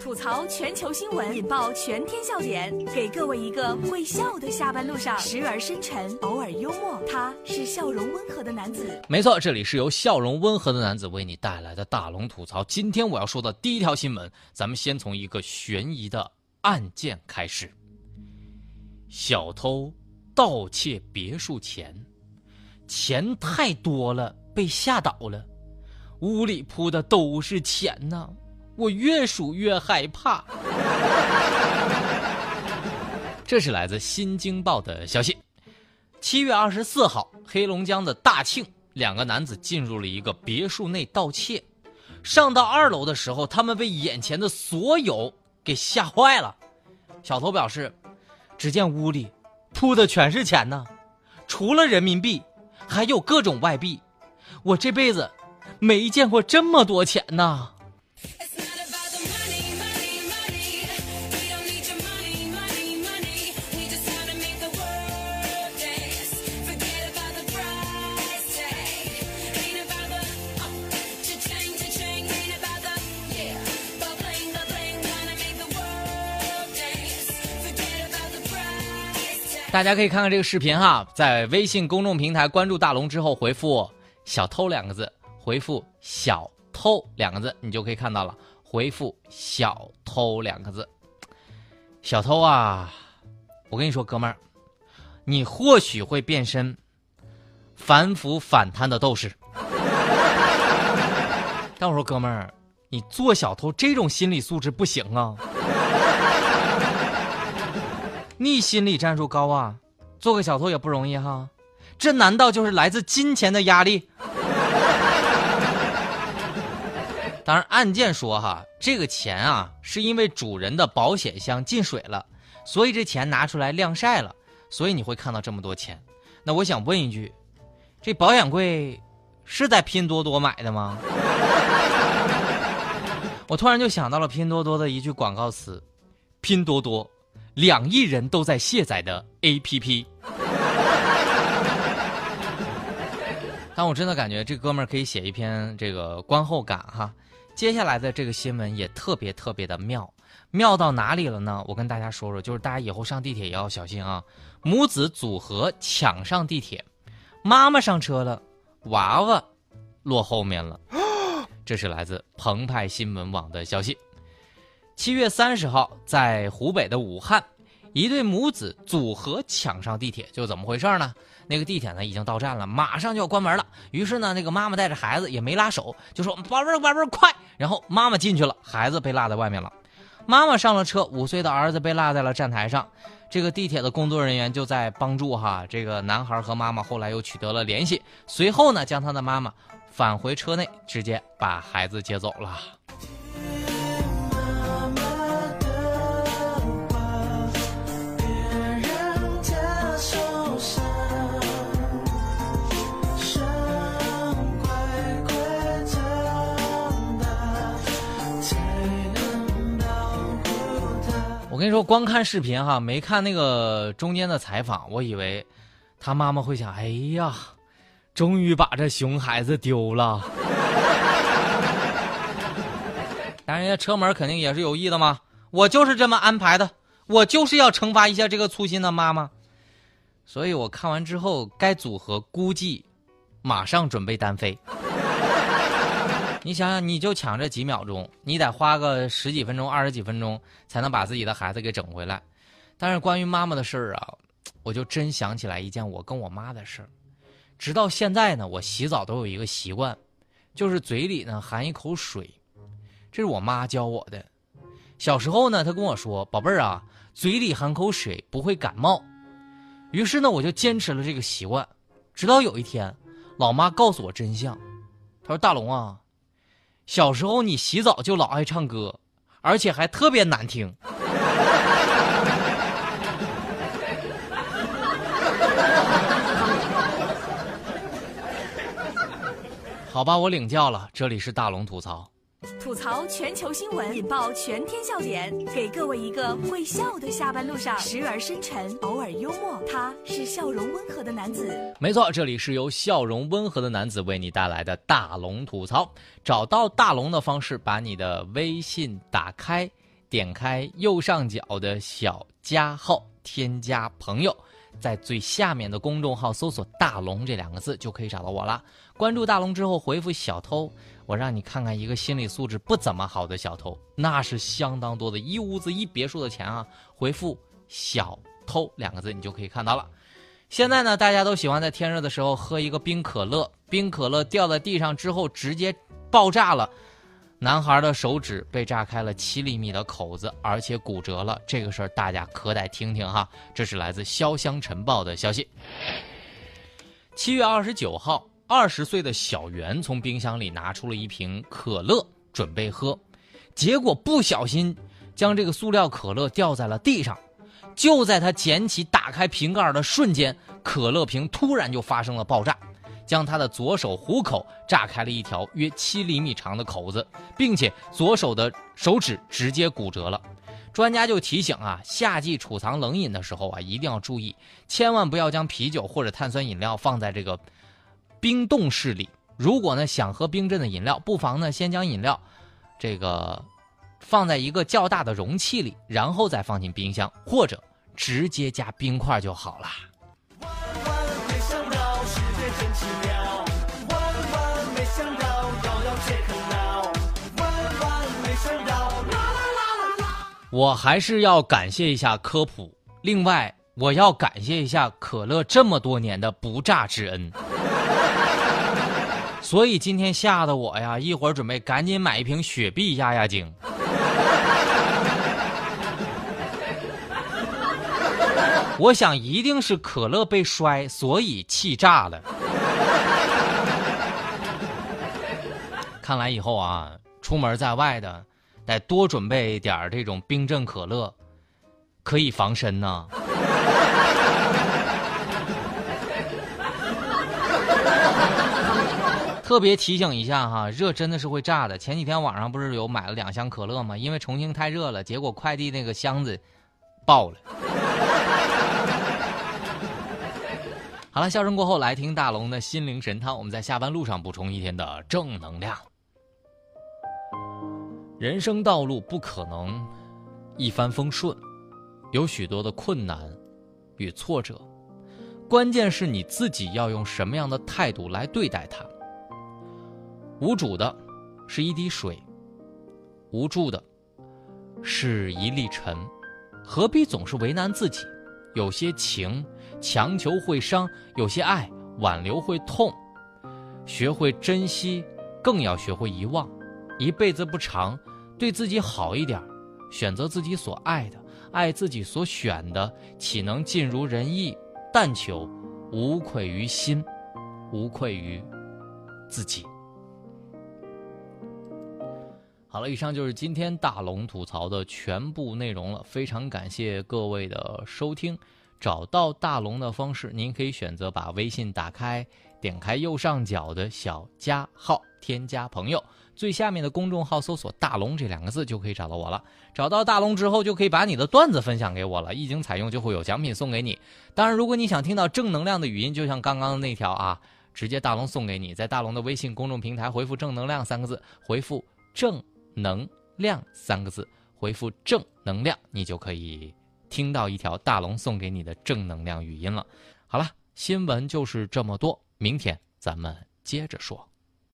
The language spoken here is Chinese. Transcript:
吐槽全球新闻，引爆全天笑点，给各位一个会笑的下班路上，时而深沉，偶尔幽默。他是笑容温和的男子。没错，这里是由笑容温和的男子为你带来的大龙吐槽。今天我要说的第一条新闻，咱们先从一个悬疑的案件开始。小偷盗窃别墅钱，钱太多了，被吓倒了，屋里铺的都是钱呐。我越数越害怕。这是来自《新京报》的消息。七月二十四号，黑龙江的大庆，两个男子进入了一个别墅内盗窃。上到二楼的时候，他们被眼前的所有给吓坏了。小偷表示，只见屋里铺的全是钱呢，除了人民币，还有各种外币。我这辈子没见过这么多钱呢。大家可以看看这个视频哈，在微信公众平台关注大龙之后，回复“小偷”两个字，回复“小偷”两个字，你就可以看到了。回复“小偷”两个字，小偷啊！我跟你说，哥们儿，你或许会变身反腐反贪的斗士，但我说哥们儿，你做小偷这种心理素质不行啊。你心理战术高啊，做个小偷也不容易哈，这难道就是来自金钱的压力？当然，案件说哈，这个钱啊，是因为主人的保险箱进水了，所以这钱拿出来晾晒了，所以你会看到这么多钱。那我想问一句，这保险柜是在拼多多买的吗？我突然就想到了拼多多的一句广告词：拼多多。两亿人都在卸载的 APP，但我真的感觉这哥们儿可以写一篇这个观后感哈。接下来的这个新闻也特别特别的妙，妙到哪里了呢？我跟大家说说，就是大家以后上地铁也要小心啊。母子组合抢上地铁，妈妈上车了，娃娃落后面了。这是来自澎湃新闻网的消息。七月三十号，在湖北的武汉，一对母子组合抢上地铁，就怎么回事呢？那个地铁呢已经到站了，马上就要关门了。于是呢，那个妈妈带着孩子也没拉手，就说：“宝贝儿，宝贝儿，快！”然后妈妈进去了，孩子被落在外面了。妈妈上了车，五岁的儿子被落在了站台上。这个地铁的工作人员就在帮助哈这个男孩和妈妈，后来又取得了联系。随后呢，将他的妈妈返回车内，直接把孩子接走了。跟你说，光看视频哈，没看那个中间的采访，我以为他妈妈会想：哎呀，终于把这熊孩子丢了。但人家车门肯定也是有意的嘛，我就是这么安排的，我就是要惩罚一下这个粗心的妈妈。所以我看完之后，该组合估计马上准备单飞。你想想，你就抢这几秒钟，你得花个十几分钟、二十几分钟才能把自己的孩子给整回来。但是关于妈妈的事儿啊，我就真想起来一件我跟我妈的事儿。直到现在呢，我洗澡都有一个习惯，就是嘴里呢含一口水，这是我妈教我的。小时候呢，她跟我说：“宝贝儿啊，嘴里含口水不会感冒。”于是呢，我就坚持了这个习惯。直到有一天，老妈告诉我真相，她说：“大龙啊。”小时候你洗澡就老爱唱歌，而且还特别难听。好吧，我领教了。这里是大龙吐槽。吐槽。槽全球新闻，引爆全天笑点，给各位一个会笑的下班路上，时而深沉，偶尔幽默。他是笑容温和的男子。没错，这里是由笑容温和的男子为你带来的大龙吐槽。找到大龙的方式，把你的微信打开，点开右上角的小加号，添加朋友。在最下面的公众号搜索“大龙”这两个字，就可以找到我了。关注大龙之后，回复“小偷”，我让你看看一个心理素质不怎么好的小偷，那是相当多的一屋子一别墅的钱啊！回复“小偷”两个字，你就可以看到了。现在呢，大家都喜欢在天热的时候喝一个冰可乐，冰可乐掉在地上之后直接爆炸了。男孩的手指被炸开了七厘米的口子，而且骨折了。这个事儿大家可得听听哈，这是来自《潇湘晨报》的消息。七月二十九号，二十岁的小袁从冰箱里拿出了一瓶可乐，准备喝，结果不小心将这个塑料可乐掉在了地上。就在他捡起、打开瓶盖的瞬间，可乐瓶突然就发生了爆炸。将他的左手虎口炸开了一条约七厘米长的口子，并且左手的手指直接骨折了。专家就提醒啊，夏季储藏冷饮的时候啊，一定要注意，千万不要将啤酒或者碳酸饮料放在这个冰冻室里。如果呢想喝冰镇的饮料，不妨呢先将饮料这个放在一个较大的容器里，然后再放进冰箱，或者直接加冰块就好了。我还是要感谢一下科普，另外我要感谢一下可乐这么多年的不炸之恩。所以今天吓得我呀，一会儿准备赶紧买一瓶雪碧压压惊。我想一定是可乐被摔，所以气炸了。看来以后啊，出门在外的。得多准备点这种冰镇可乐，可以防身呢。特别提醒一下哈，热真的是会炸的。前几天网上不是有买了两箱可乐吗？因为重庆太热了，结果快递那个箱子爆了。好了，笑声过后，来听大龙的心灵神汤。我们在下班路上补充一天的正能量。人生道路不可能一帆风顺，有许多的困难与挫折，关键是你自己要用什么样的态度来对待它。无主的是一滴水，无助的是一粒尘，何必总是为难自己？有些情强求会伤，有些爱挽留会痛。学会珍惜，更要学会遗忘。一辈子不长，对自己好一点，选择自己所爱的，爱自己所选的，岂能尽如人意？但求无愧于心，无愧于自己。好了，以上就是今天大龙吐槽的全部内容了。非常感谢各位的收听。找到大龙的方式，您可以选择把微信打开，点开右上角的小加号，添加朋友。最下面的公众号搜索“大龙”这两个字就可以找到我了。找到大龙之后，就可以把你的段子分享给我了。一经采用，就会有奖品送给你。当然，如果你想听到正能量的语音，就像刚刚那条啊，直接大龙送给你。在大龙的微信公众平台回复“正能量”三个字，回复“正能量”三个字，回复“正能量”，你就可以听到一条大龙送给你的正能量语音了。好了，新闻就是这么多，明天咱们接着说。